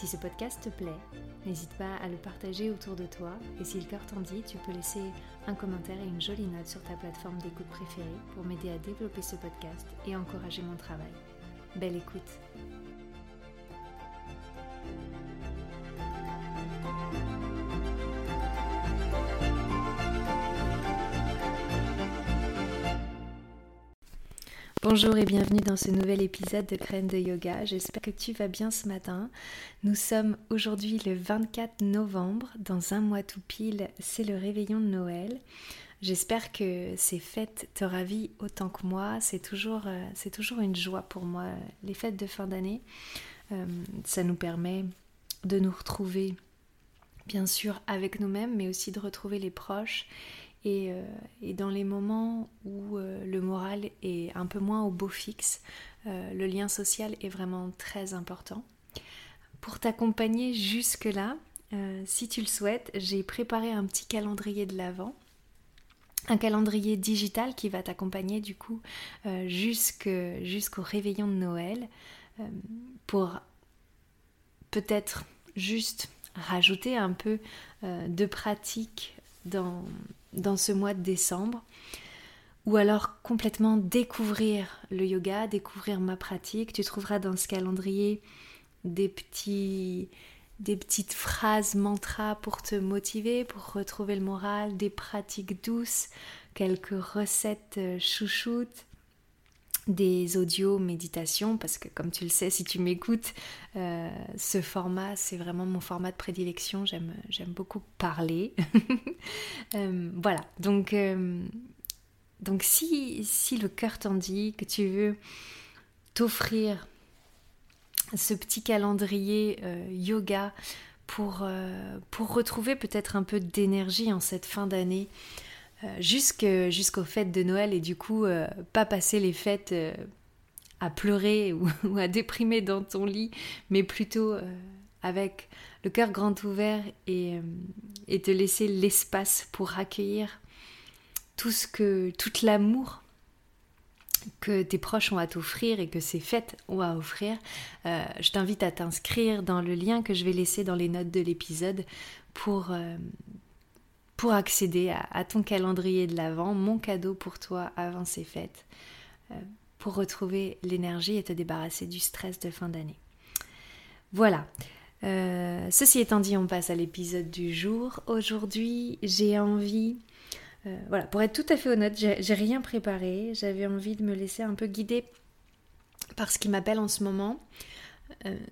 Si ce podcast te plaît, n'hésite pas à le partager autour de toi et si le cœur t'en dit, tu peux laisser un commentaire et une jolie note sur ta plateforme d'écoute préférée pour m'aider à développer ce podcast et encourager mon travail. Belle écoute Bonjour et bienvenue dans ce nouvel épisode de Graines de Yoga. J'espère que tu vas bien ce matin. Nous sommes aujourd'hui le 24 novembre, dans un mois tout pile, c'est le réveillon de Noël. J'espère que ces fêtes te ravissent autant que moi. C'est toujours, euh, c'est toujours une joie pour moi, les fêtes de fin d'année. Euh, ça nous permet de nous retrouver, bien sûr, avec nous-mêmes, mais aussi de retrouver les proches euh, et, dans les moments où euh, le moral est un peu moins au beau fixe, euh, le lien social est vraiment très important. Pour t'accompagner jusque-là, si tu le souhaites, j'ai préparé un petit calendrier de l'Avent un calendrier digital qui va t'accompagner du coup jusqu'au réveillon de Noël pour peut-être juste rajouter un peu de pratique dans, dans ce mois de décembre, ou alors complètement découvrir le yoga, découvrir ma pratique. Tu trouveras dans ce calendrier des petits des petites phrases mantras pour te motiver, pour retrouver le moral, des pratiques douces, quelques recettes euh, chouchoutes, des audios méditation parce que comme tu le sais si tu m'écoutes euh, ce format c'est vraiment mon format de prédilection. J'aime j'aime beaucoup parler. Euh, voilà. Donc euh, donc si si le cœur t'en dit que tu veux t'offrir ce petit calendrier yoga pour retrouver peut-être un peu d'énergie en cette fin d'année jusqu'aux fêtes de Noël et du coup euh, pas passer les fêtes euh, à pleurer ou, à déprimer dans ton lit, mais plutôt avec le cœur grand ouvert et, et te laisser l'espace pour accueillir tout ce que, tout l'amour que tes proches ont à t'offrir et que ces fêtes ont à offrir, je t'invite à t'inscrire dans le lien que je vais laisser dans les notes de l'épisode pour, pour accéder à, ton calendrier de l'Avent, mon cadeau pour toi avant ces fêtes, euh, pour retrouver l'énergie et te débarrasser du stress de fin d'année. Voilà. Euh, ceci étant dit, on passe à l'épisode du jour. Aujourd'hui, j'ai envie, euh, voilà, pour être tout à fait honnête, j'ai rien préparé. J'avais envie de me laisser un peu guider par ce qui m'appelle en ce moment.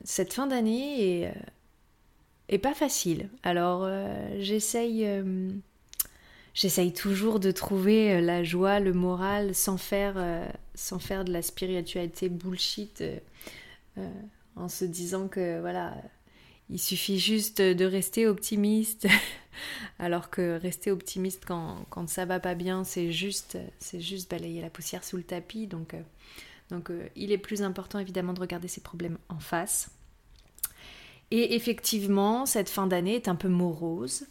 cette fin d'année est et pas facile. Alors euh, j'essaye, euh, j'essaye toujours de trouver euh, la joie, le moral, sans faire, sans faire de la spiritualité bullshit, en se disant que voilà, il suffit juste de rester optimiste. Alors que rester optimiste quand, quand ça va pas bien, c'est juste, c'est juste balayer la poussière sous le tapis. Donc, donc il est plus important évidemment de regarder ses problèmes en face et effectivement, cette fin d'année est un peu morose.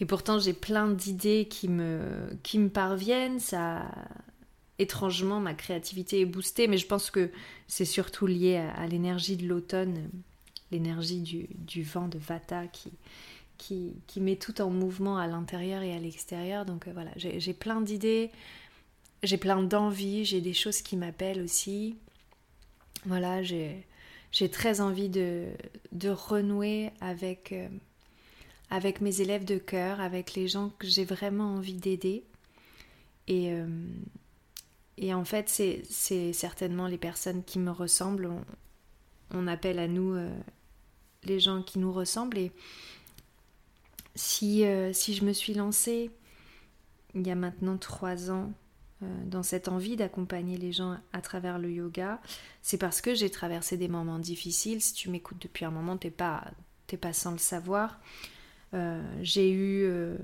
Et pourtant, j'ai plein d'idées qui me, qui me parviennent. Ça, étrangement, ma créativité est boostée, mais je pense que c'est surtout lié à, l'énergie de l'automne, l'énergie du, du, vent de Vata qui, qui, qui, met tout en mouvement à l'intérieur et à l'extérieur. Donc euh, voilà, j'ai plein d'idées, j'ai plein d'envies, j'ai des choses qui m'appellent aussi. Voilà, j'ai j'ai très envie de, de renouer avec, euh, avec mes élèves de cœur, avec les gens que j'ai vraiment envie d'aider. Et, euh, et en fait, c'est certainement les personnes qui me ressemblent. On, appelle à nous euh, les gens qui nous ressemblent. Et si, si je me suis lancée il y a maintenant trois ans dans cette envie d'accompagner les gens à travers le yoga, c'est parce que j'ai traversé des moments difficiles. Si tu m'écoutes depuis un moment, t'es pas, pas sans le savoir. Euh, j'ai eu, euh,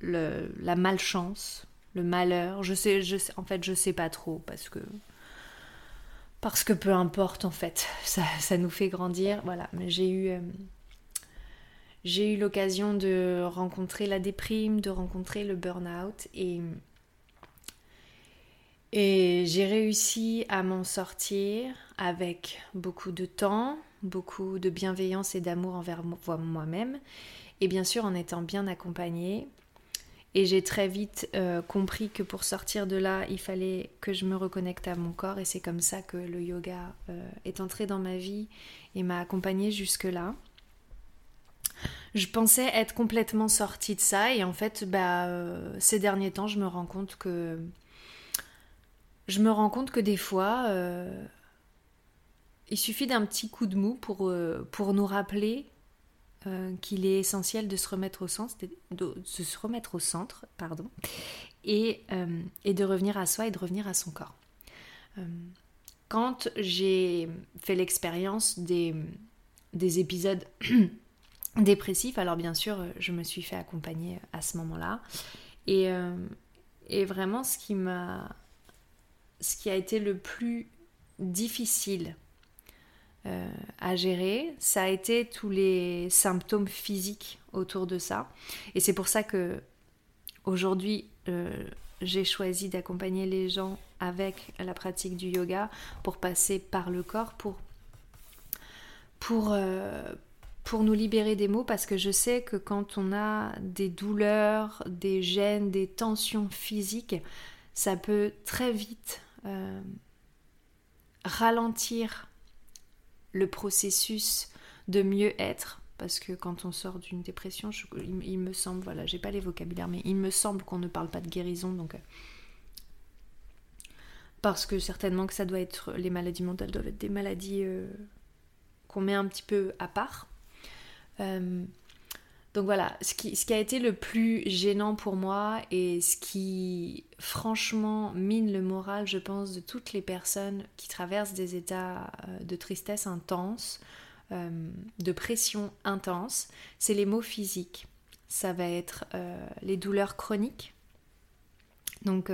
la malchance, le malheur. Je sais, je sais, en fait, je sais pas trop parce que parce que peu importe en fait, ça, ça nous fait grandir. Voilà, j'ai eu euh, j'ai eu l'occasion de rencontrer la déprime, de rencontrer le burn-out et et j'ai réussi à m'en sortir avec beaucoup de temps, beaucoup de bienveillance et d'amour envers moi-même et bien sûr en étant bien accompagnée et j'ai très vite euh, compris que pour sortir de là, il fallait que je me reconnecte à mon corps. Et c'est comme ça que le yoga euh, est entré dans ma vie et m'a accompagnée jusque-là. Je pensais être complètement sortie de ça. Et en fait, bah, euh, ces derniers temps, je me rends compte que. Je me rends compte que des fois, il suffit d'un petit coup de mou pour, pour nous rappeler euh, qu'il est essentiel de se remettre au centre, au centre, pardon, et, euh, de revenir à soi et de revenir à son corps. Euh, quand j'ai fait l'expérience des, des épisodes dépressifs, alors bien sûr, je me suis fait accompagner à ce moment-là, et vraiment ce qui m'a, ce qui a été le plus difficile euh, à gérer, ça a été tous les symptômes physiques autour de ça. Et c'est pour ça que aujourd'hui, euh, j'ai choisi d'accompagner les gens avec la pratique du yoga pour passer par le corps, pour, pour, euh, pour nous libérer des mots, parce que je sais que quand on a des douleurs, des gènes, des tensions physiques, ça peut très vite ralentir le processus de mieux-être parce que quand on sort d'une dépression, il, me semble, voilà, j'ai pas les vocabulaires, mais il me semble qu'on ne parle pas de guérison, donc euh, parce que certainement que ça doit être les maladies mentales doivent être des maladies euh, qu'on met un petit peu à part. Euh, donc voilà, ce qui, a été le plus gênant pour moi et ce qui franchement mine le moral, je pense, de toutes les personnes qui traversent des états euh, de tristesse intense, euh, de pression intense, c'est les maux physiques. Ça va être euh, les douleurs chroniques. Donc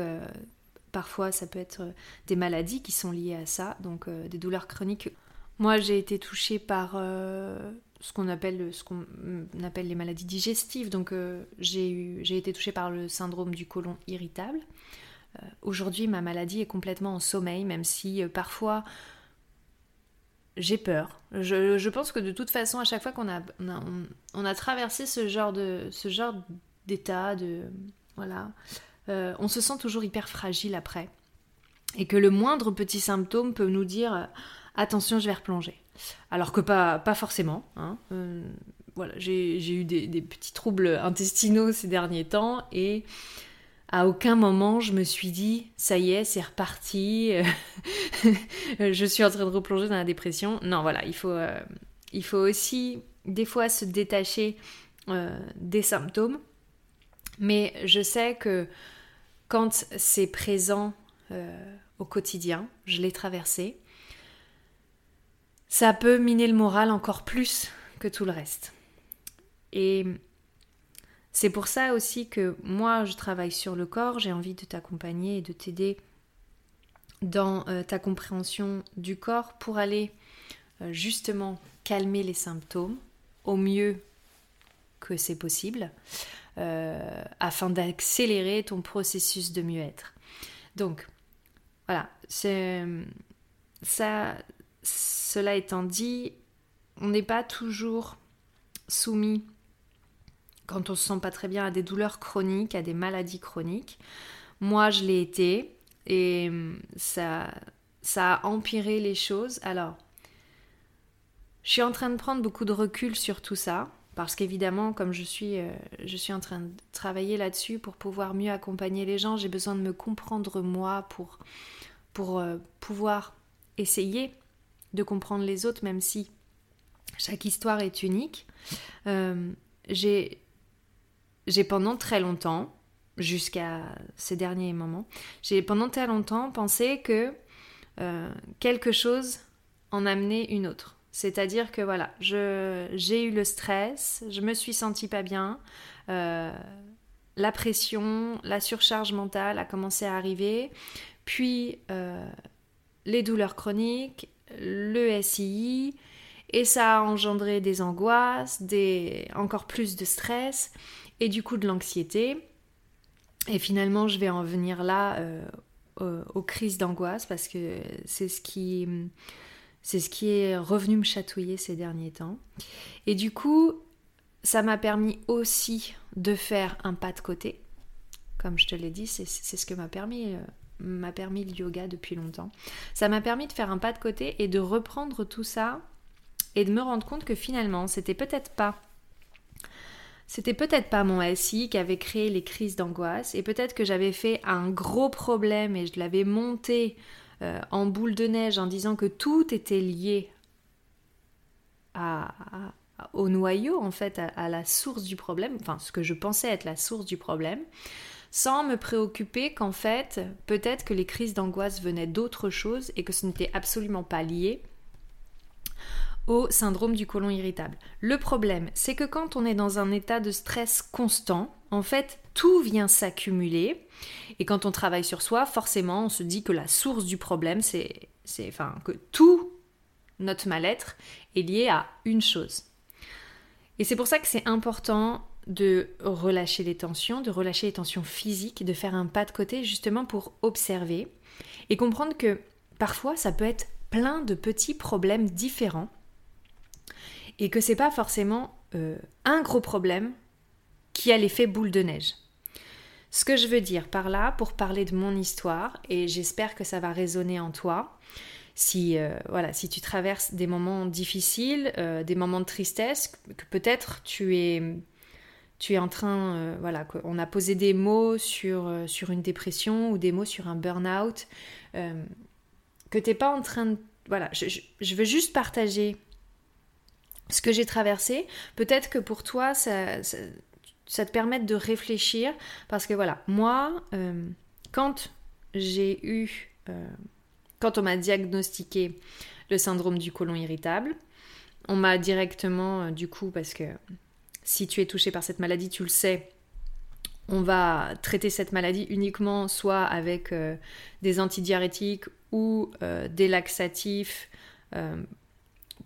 parfois ça peut être des maladies qui sont liées à ça, donc des douleurs chroniques. Moi j'ai été touchée par ce qu'on appelle, ce qu'on appelle les maladies digestives. Donc euh, j'ai été touchée par le syndrome du côlon irritable. Euh, aujourd'hui, ma maladie est complètement en sommeil, même si euh, parfois j'ai peur. Je, pense que de toute façon, à chaque fois qu'on a, on a, traversé ce genre de ce genre d'état, de voilà, on se sent toujours hyper fragile après, et que le moindre petit symptôme peut nous dire attention, je vais replonger. Alors que pas, forcément. Hein. Euh, voilà, j'ai eu des, petits troubles intestinaux ces derniers temps et à aucun moment je me suis dit ça y est, c'est reparti, je suis en train de replonger dans la dépression. Non, voilà, il faut, euh, aussi des fois se détacher euh, des symptômes. Mais je sais que quand c'est présent au quotidien, je l'ai traversé, ça peut miner le moral encore plus que tout le reste. Et c'est pour ça aussi que moi, je travaille sur le corps, j'ai envie de t'accompagner et de t'aider dans euh, ta compréhension du corps pour aller euh, justement calmer les symptômes au mieux que c'est possible euh, afin d'accélérer ton processus de mieux-être. Donc voilà, ça cela étant dit, on n'est pas toujours soumis, quand on se sent pas très bien, à des douleurs chroniques, à des maladies chroniques. Moi, je l'ai été et hum, ça, ça a empiré les choses. Alors, je suis en train de prendre beaucoup de recul sur tout ça parce qu'évidemment, comme je suis, euh, je suis en train de travailler là-dessus pour pouvoir mieux accompagner les gens, j'ai besoin de me comprendre moi pour, pour euh, pouvoir essayer de comprendre les autres, même si chaque histoire est unique. Euh, j'ai pendant très longtemps, jusqu'à ces derniers moments, j'ai pendant très longtemps pensé que euh, quelque chose en amenait une autre. C'est-à-dire que voilà, j'ai eu le stress, je me suis sentie pas bien, euh, la pression, la surcharge mentale a commencé à arriver, puis les douleurs chroniques, le SII, et ça a engendré des angoisses, des, encore plus de stress, et du coup de l'anxiété. Et finalement, je vais en venir là euh, aux, crises d'angoisse parce que c'est ce qui c'est ce qui est revenu me chatouiller ces derniers temps. Et du coup, ça m'a permis aussi de faire un pas de côté. Comme je te l'ai dit, c'est ce que m'a permis, euh, m'a permis le yoga depuis longtemps. Ça m'a permis de faire un pas de côté et de reprendre tout ça et de me rendre compte que finalement, c'était peut-être pas c'était peut-être pas mon SI qui avait créé les crises d'angoisse et peut-être que j'avais fait un gros problème et je l'avais monté euh, en boule de neige en disant que tout était lié au noyau, en fait, à, la source du problème, enfin ce que je pensais être la source du problème, sans me préoccuper qu'en fait, peut-être que les crises d'angoisse venaient d'autre chose et que ce n'était absolument pas lié au syndrome du côlon irritable. Le problème, c'est que quand on est dans un état de stress constant, en fait, tout vient s'accumuler. Et quand on travaille sur soi, forcément, on se dit que la source du problème, c'est, enfin, que tout notre mal-être est lié à une chose. Et c'est pour ça que c'est important de relâcher les tensions, de relâcher les tensions physiques, de faire un pas de côté justement pour observer et comprendre que parfois ça peut être plein de petits problèmes différents et que c'est pas forcément euh, un gros problème qui a l'effet boule de neige. Ce que je veux dire par là, pour parler de mon histoire, et j'espère que ça va résonner en toi, si, euh, voilà, si tu traverses des moments difficiles, euh, des moments de tristesse, que peut-être tu es, tu es en train, euh, voilà, on a posé des mots sur, sur une dépression ou des mots sur un burn-out, que tu n'es pas en train de... Voilà, je, veux juste partager ce que j'ai traversé. Peut-être que pour toi, ça, ça, te permet de réfléchir, parce que voilà, moi, quand j'ai eu quand on m'a diagnostiqué le syndrome du côlon irritable, on m'a directement, euh, du coup, parce que si tu es touché par cette maladie, tu le sais, on va traiter cette maladie uniquement soit avec euh, des antidiurétiques ou euh, des laxatifs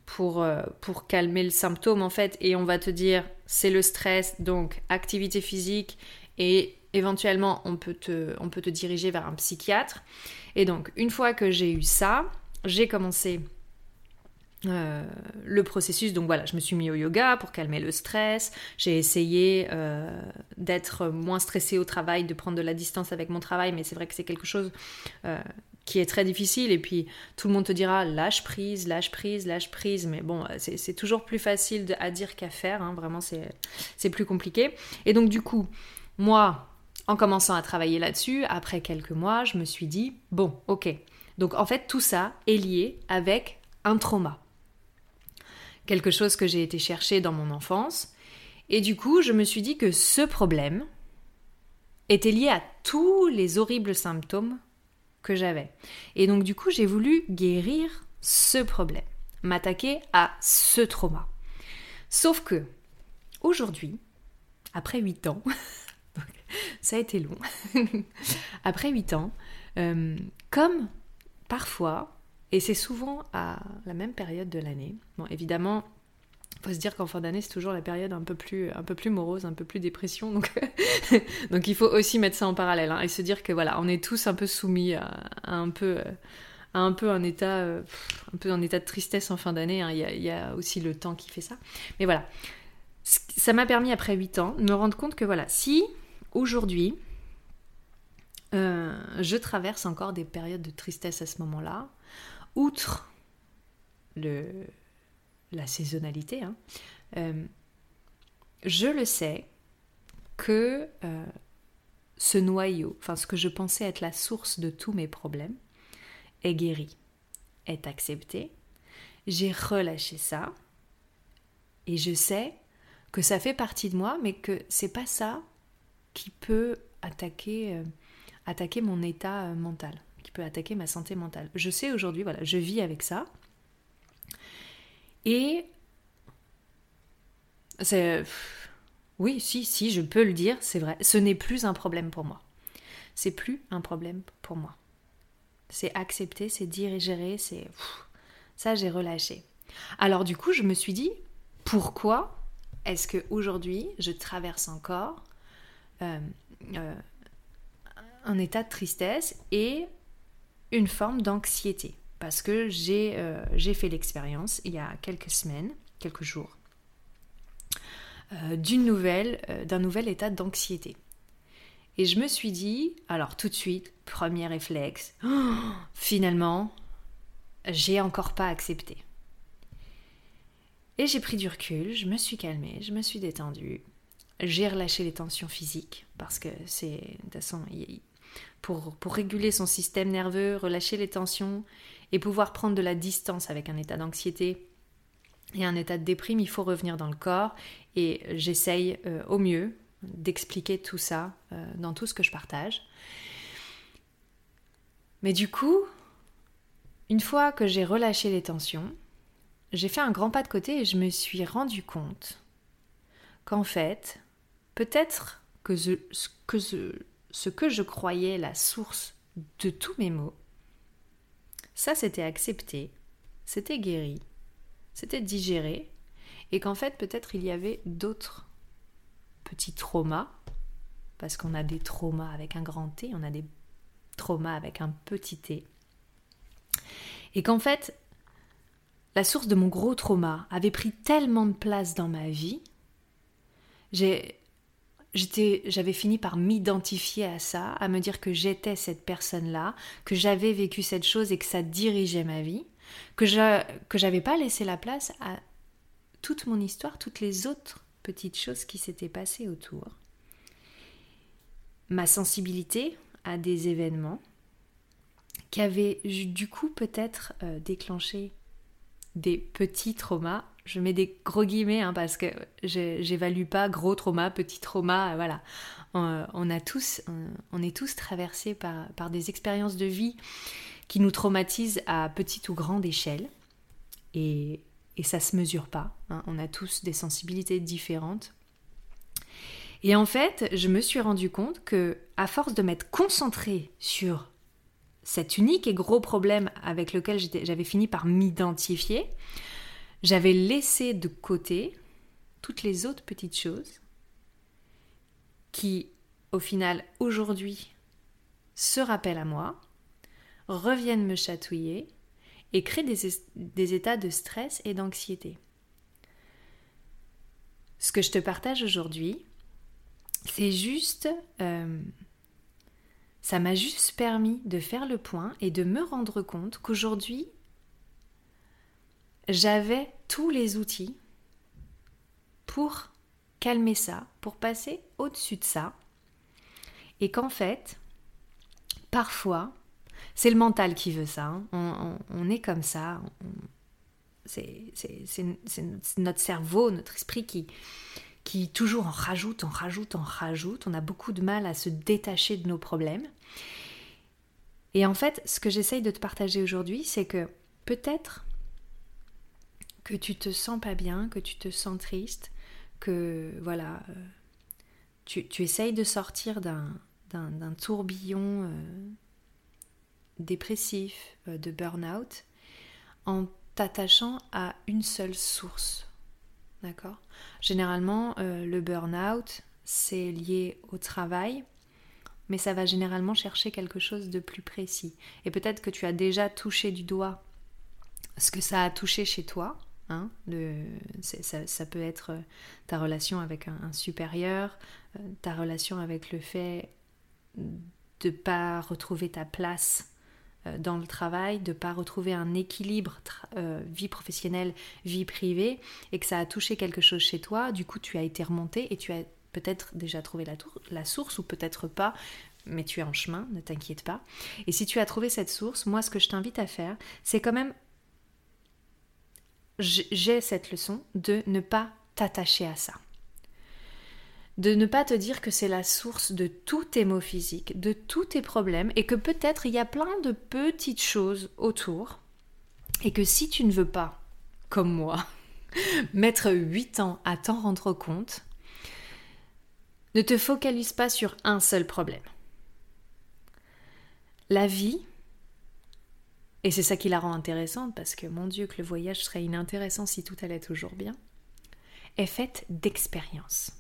pour, pour calmer le symptôme en fait. Et on va te dire c'est le stress donc activité physique et éventuellement on peut on peut te diriger vers un psychiatre. Et donc, une fois que j'ai eu ça, j'ai commencé euh, le processus. Donc voilà, je me suis mis au yoga pour calmer le stress. J'ai essayé euh, d'être moins stressée au travail, de prendre de la distance avec mon travail, mais c'est vrai que c'est quelque chose euh, qui est très difficile. Et puis tout le monde te dira lâche prise, lâche prise, lâche prise. Mais bon, c'est toujours plus facile à dire qu'à faire. Hein. Vraiment, c'est plus compliqué. Et donc du coup, moi, en commençant à travailler là-dessus, après quelques mois, je me suis dit, bon, ok. Donc en fait, tout ça est lié avec un trauma. Quelque chose que j'ai été chercher dans mon enfance. Et du coup, je me suis dit que ce problème était lié à tous les horribles symptômes que j'avais. Et donc du coup, j'ai voulu guérir ce problème, m'attaquer à ce trauma. Sauf que, aujourd'hui, après 8 ans, ça a été long. Après 8 ans, euh, comme parfois, et c'est souvent à la même période de l'année, bon évidemment, faut se dire qu'en fin d'année, c'est toujours la période un peu plus, un peu plus morose, un peu plus dépression. Donc, donc il faut aussi mettre ça en parallèle hein, et se dire que voilà, on est tous un peu soumis à, un peu. À un peu un état, un peu un état de tristesse en fin d'année. Hein. Il, il, y a aussi le temps qui fait ça. Mais voilà, ça m'a permis après 8 ans de me rendre compte que voilà, si aujourd'hui, euh, je traverse encore des périodes de tristesse à ce moment-là. Outre la saisonnalité, hein, euh, je le sais que euh, ce noyau, enfin ce que je pensais être la source de tous mes problèmes, est guéri, est accepté. J'ai relâché ça et je sais que ça fait partie de moi, mais que c'est pas ça qui peut attaquer, euh, mon état mental, peut attaquer ma santé mentale. Je sais aujourd'hui, voilà, je vis avec ça. Et c'est Oui, si, si, je peux le dire, c'est vrai. Ce n'est plus un problème pour moi. C'est plus un problème pour moi. C'est accepter, c'est dire et gérer, c'est... Ça, j'ai relâché. Alors du coup, je me suis dit, pourquoi est-ce que aujourd'hui je traverse encore euh, euh, un état de tristesse et une forme d'anxiété Parce que j'ai euh, fait l'expérience il y a quelques semaines, quelques jours, d'une nouvelle, d'un nouvel état d'anxiété. Et je me suis dit, alors tout de suite, premier réflexe, finalement, j'ai encore pas accepté. Et j'ai pris du recul, je me suis calmée, je me suis détendue. J'ai relâché les tensions physiques parce que c'est de toute façon pour, réguler son système nerveux, relâcher les tensions et pouvoir prendre de la distance avec un état d'anxiété et un état de déprime, il faut revenir dans le corps et j'essaye euh, au mieux d'expliquer tout ça euh, dans tout ce que je partage. Mais du coup, une fois que j'ai relâché les tensions, j'ai fait un grand pas de côté et je me suis rendu compte qu'en fait, peut-être que, ce, que que je croyais la source de tous mes maux, ça c'était accepté, c'était guéri, c'était digéré, et qu'en fait peut-être il y avait d'autres petits traumas, parce qu'on a des traumas avec un grand T, on a des traumas avec un petit T, et qu'en fait la source de mon gros trauma avait pris tellement de place dans ma vie, j'avais fini par m'identifier à ça, à me dire que j'étais cette personne-là, que j'avais vécu cette chose et que ça dirigeait ma vie, que je que j'avais pas laissé la place à toute mon histoire, toutes les autres petites choses qui s'étaient passées autour. Ma sensibilité à des événements qui avaient du coup peut-être euh, déclenché des petits traumas. Je mets des gros guillemets hein, parce que j'évalue pas gros trauma, petit trauma, euh, voilà. On, a tous, on, est tous traversés par, par des expériences de vie qui nous traumatisent à petite ou grande échelle. Et, et ça se mesure pas. Hein. On a tous des sensibilités différentes. Et en fait, je me suis rendu compte que, à force de m'être concentrée sur cet unique et gros problème avec lequel j'avais fini par m'identifier, j'avais laissé de côté toutes les autres petites choses qui, au final, aujourd'hui, se rappellent à moi, reviennent me chatouiller et créent des, états de stress et d'anxiété. Ce que je te partage aujourd'hui, c'est juste euh, ça m'a juste permis de faire le point et de me rendre compte qu'aujourd'hui, j'avais tous les outils pour calmer ça, pour passer au-dessus de ça. Et qu'en fait, parfois, c'est le mental qui veut ça. Hein. On, est comme ça. C'est notre cerveau, notre esprit qui, qui toujours en rajoute, en rajoute, en rajoute. On a beaucoup de mal à se détacher de nos problèmes. Et en fait, ce que j'essaye de te partager aujourd'hui, c'est que peut-être que tu te sens pas bien, que tu te sens triste, que voilà, euh, tu, essayes de sortir d'un tourbillon euh, dépressif, euh, de burn-out, en t'attachant à une seule source D'accord? Généralement, le burn-out, c'est lié au travail, mais ça va généralement chercher quelque chose de plus précis. Et peut-être que tu as déjà touché du doigt ce que ça a touché chez toi. Hein, ça, peut être euh, ta relation avec un, supérieur, euh, ta relation avec le fait de ne pas retrouver ta place euh, dans le travail, de ne pas retrouver un équilibre vie professionnelle, vie privée, et que ça a touché quelque chose chez toi, du coup tu as été remonté et tu as peut-être déjà trouvé la source ou peut-être pas, mais tu es en chemin, ne t'inquiète pas. Et si tu as trouvé cette source, moi ce que je t'invite à faire, c'est quand même, j'ai cette leçon de ne pas t'attacher à ça de ne pas te dire que c'est la source de tous tes maux physiques, de tous tes problèmes, et que peut-être il y a plein de petites choses autour, et que si tu ne veux pas, comme moi, mettre 8 ans à t'en rendre compte, Ne te focalise pas sur un seul problème. La vie, et c'est ça qui la rend intéressante, parce que mon Dieu, que le voyage serait inintéressant si tout allait toujours bien, est faite d'expériences.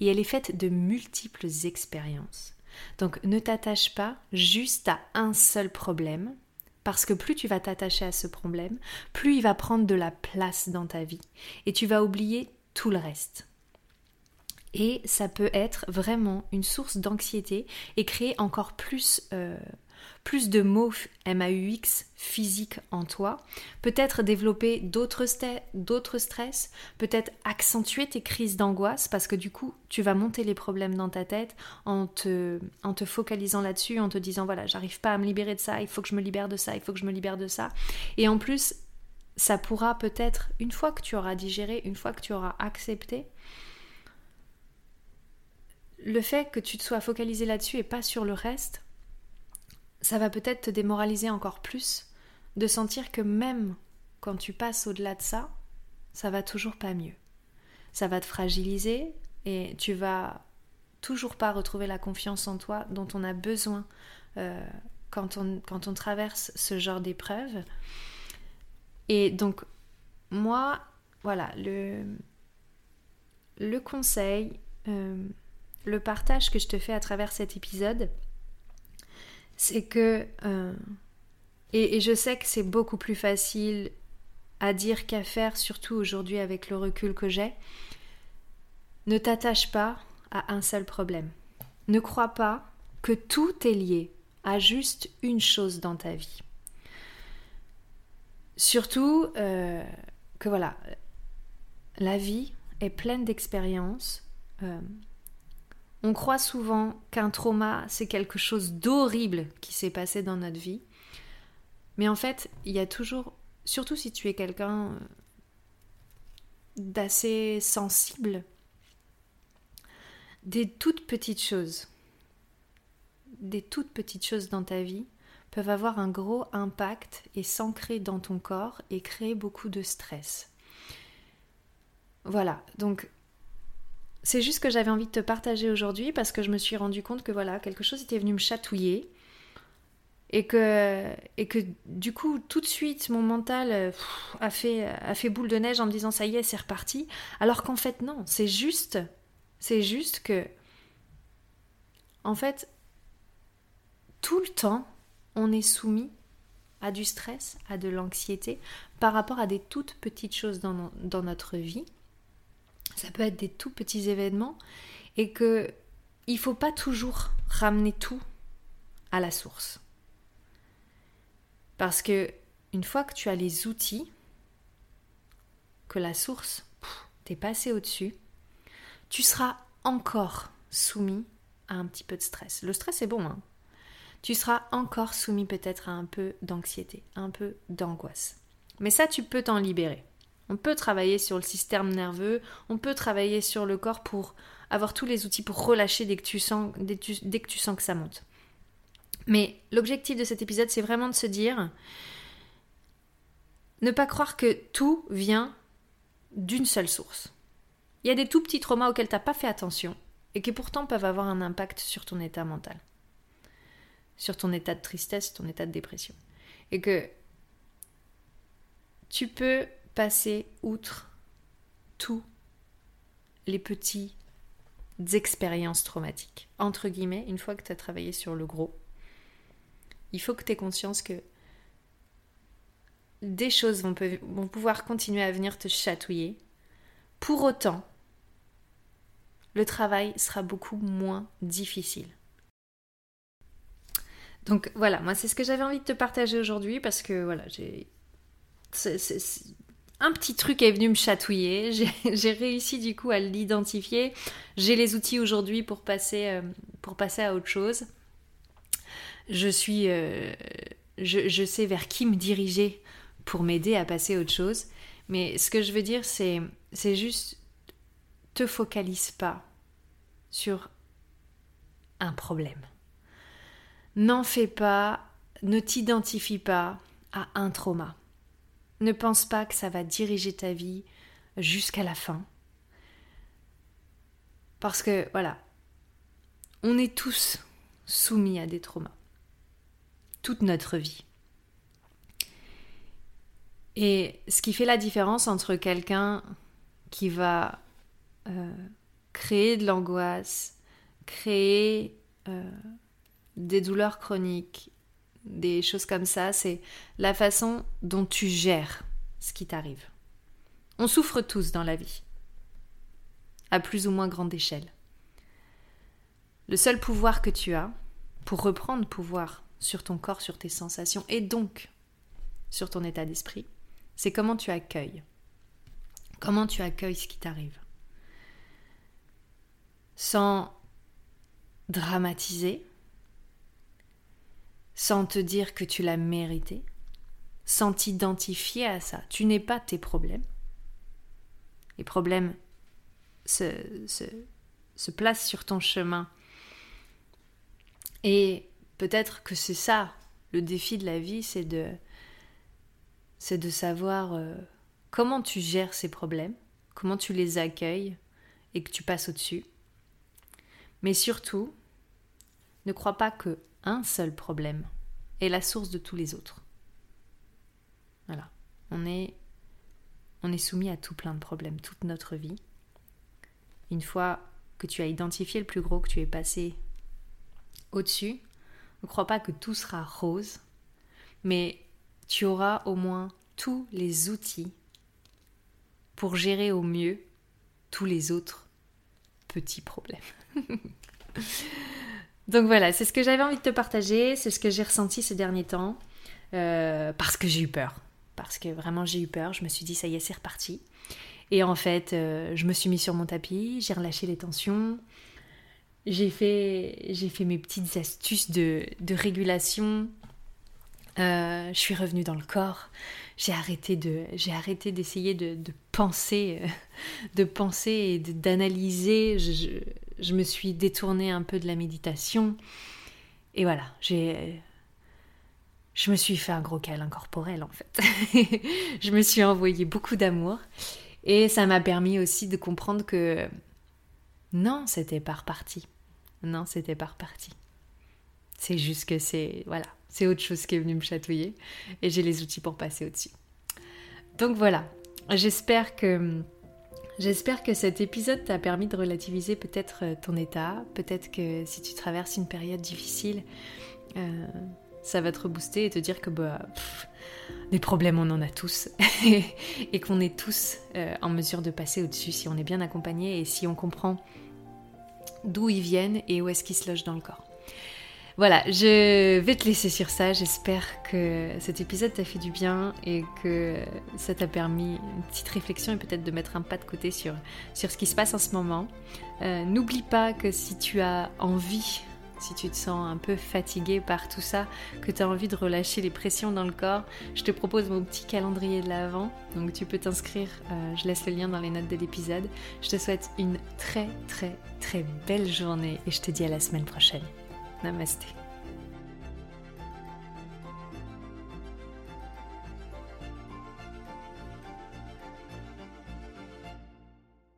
Et elle est faite de multiples expériences. Donc ne t'attache pas juste à un seul problème, parce que plus tu vas t'attacher à ce problème, plus il va prendre de la place dans ta vie, et tu vas oublier tout le reste. Et ça peut être vraiment une source d'anxiété et créer encore plus euh, plus de mots MAUX physiques en toi, peut-être développer d'autres stress, peut-être accentuer tes crises d'angoisse parce que du coup tu vas monter les problèmes dans ta tête en te, en te focalisant là-dessus, en te disant voilà j'arrive pas à me libérer de ça, il faut que je me libère de ça, il faut que je me libère de ça. Et en plus ça pourra peut-être, une fois que tu auras digéré, une fois que tu auras accepté, le fait que tu te sois focalisé là-dessus et pas sur le reste, ça va peut-être te démoraliser encore plus de sentir que même quand tu passes au-delà de ça, ça va toujours pas mieux. Ça va te fragiliser et tu vas toujours pas retrouver la confiance en toi dont on a besoin euh, quand, on, quand on traverse ce genre d'épreuve. Et donc, moi, voilà, le, le conseil, euh, le partage que je te fais à travers cet épisode, c'est que... Euh, et, je sais que c'est beaucoup plus facile à dire qu'à faire, surtout aujourd'hui avec le recul que j'ai. Ne t'attache pas à un seul problème. Ne crois pas que tout est lié à juste une chose dans ta vie. Surtout euh, que voilà, la vie est pleine d'expériences. Euh, on croit souvent qu'un trauma, c'est quelque chose d'horrible qui s'est passé dans notre vie. Mais en fait, il y a toujours, surtout si tu es quelqu'un euh, d'assez sensible, des toutes petites choses, des toutes petites choses dans ta vie peuvent avoir un gros impact et s'ancrer dans ton corps et créer beaucoup de stress. Voilà, donc c'est juste que j'avais envie de te partager aujourd'hui parce que je me suis rendu compte que voilà, quelque chose était venu me chatouiller et que, et que du coup, tout de suite, mon mental a, fait, a fait boule de neige en me disant ça y est, c'est reparti. Alors qu'en fait, non, c'est juste, c'est juste que, en fait, tout le temps, on est soumis à du stress, à de l'anxiété par rapport à des toutes petites choses dans, dans notre vie ça peut être des tout petits événements et que il faut pas toujours ramener tout à la source. Parce que une fois que tu as les outils, que la source t'est passée au-dessus, tu seras encore soumis à un petit peu de stress. Le stress est bon, hein tu seras encore soumis peut-être à un peu d'anxiété, un peu d'angoisse. Mais ça, tu peux t'en libérer. On peut travailler sur le système nerveux, on peut travailler sur le corps pour avoir tous les outils pour relâcher dès que tu sens, que que ça monte. Mais l'objectif de cet épisode, c'est vraiment de se dire, ne pas croire que tout vient d'une seule source. Il y a des tout petits traumas auxquels tu n'as pas fait attention et qui pourtant peuvent avoir un impact sur ton état mental, sur ton état de tristesse, ton état de dépression. Et que tu peux passer outre tous les petites expériences traumatiques. Entre guillemets, une fois que tu as travaillé sur le gros, il faut que tu aies conscience que des choses vont, vont pouvoir continuer à venir te chatouiller. Pour autant, le travail sera beaucoup moins difficile. Donc voilà, moi c'est ce que j'avais envie de te partager aujourd'hui parce que voilà, j'ai un petit truc est venu me chatouiller. J'ai réussi du coup à l'identifier. J'ai les outils aujourd'hui pour passer, euh, à autre chose. Je suis, euh, sais vers qui me diriger pour m'aider à passer à autre chose. Mais ce que je veux dire, c'est, c'est juste, te focalise pas sur un problème. N'en fais pas, ne t'identifie pas à un trauma. Ne pense pas que ça va diriger ta vie jusqu'à la fin. Parce que, voilà, on est tous soumis à des traumas. Toute notre vie. Et ce qui fait la différence entre quelqu'un qui va euh, créer de l'angoisse, créer euh, des douleurs chroniques, des choses comme ça, c'est la façon dont tu gères ce qui t'arrive. On souffre tous dans la vie, à plus ou moins grande échelle. Le seul pouvoir que tu as pour reprendre pouvoir sur ton corps, sur tes sensations et donc sur ton état d'esprit, c'est comment tu accueilles. Comment tu accueilles ce qui t'arrive. Sans dramatiser, sans te dire que tu l'as mérité, sans t'identifier à ça. Tu n'es pas tes problèmes. Les problèmes se, se, se placent sur ton chemin. Et peut-être que c'est ça, le défi de la vie, c'est de, c'est de savoir euh, comment tu gères ces problèmes, comment tu les accueilles et que tu passes au-dessus. Mais surtout, ne crois pas que un seul problème est la source de tous les autres. Voilà. On est, on est soumis à tout plein de problèmes toute notre vie. Une fois que tu as identifié le plus gros, que tu es passé au-dessus, ne crois pas que tout sera rose, mais tu auras au moins tous les outils pour gérer au mieux tous les autres petits problèmes. Donc voilà, c'est ce que j'avais envie de te partager, c'est ce que j'ai ressenti ces derniers temps, euh, parce que j'ai eu peur. Parce que vraiment j'ai eu peur, je me suis dit ça y est, c'est reparti. Et en fait, euh, je me suis mis sur mon tapis, j'ai relâché les tensions, j'ai fait, j'ai fait mes petites astuces de, régulation, euh, je suis revenue dans le corps, j'ai arrêté de, j'ai arrêté d'essayer de, penser, de penser et d'analyser. Je me suis détournée un peu de la méditation. Et voilà, j'ai. Je me suis fait un gros câlin corporel en fait. je me suis envoyé beaucoup d'amour. Et ça m'a permis aussi de comprendre que non, c'était pas reparti. Non, c'était pas reparti. C'est juste que c'est. Voilà, c'est autre chose qui est venu me chatouiller. Et j'ai les outils pour passer au-dessus. Donc voilà, j'espère que J'espère que cet épisode t'a permis de relativiser peut-être euh, ton état, peut-être que si tu traverses une période difficile, euh, ça va te rebooster et te dire que bah, des problèmes on en a tous et qu'on est tous euh, en mesure de passer au-dessus si on est bien accompagné et si on comprend d'où ils viennent et où est-ce qu'ils se logent dans le corps. Voilà, je vais te laisser sur ça. J'espère que cet épisode t'a fait du bien et que ça t'a permis une petite réflexion et peut-être de mettre un pas de côté sur, sur ce qui se passe en ce moment. Euh, n'oublie pas que si tu as envie, si tu te sens un peu fatigué par tout ça, que tu as envie de relâcher les pressions dans le corps, je te propose mon petit calendrier de l'avant. Donc tu peux t'inscrire, euh, je laisse le lien dans les notes de l'épisode. Je te souhaite une très très très belle journée et je te dis à la semaine prochaine. Namaste.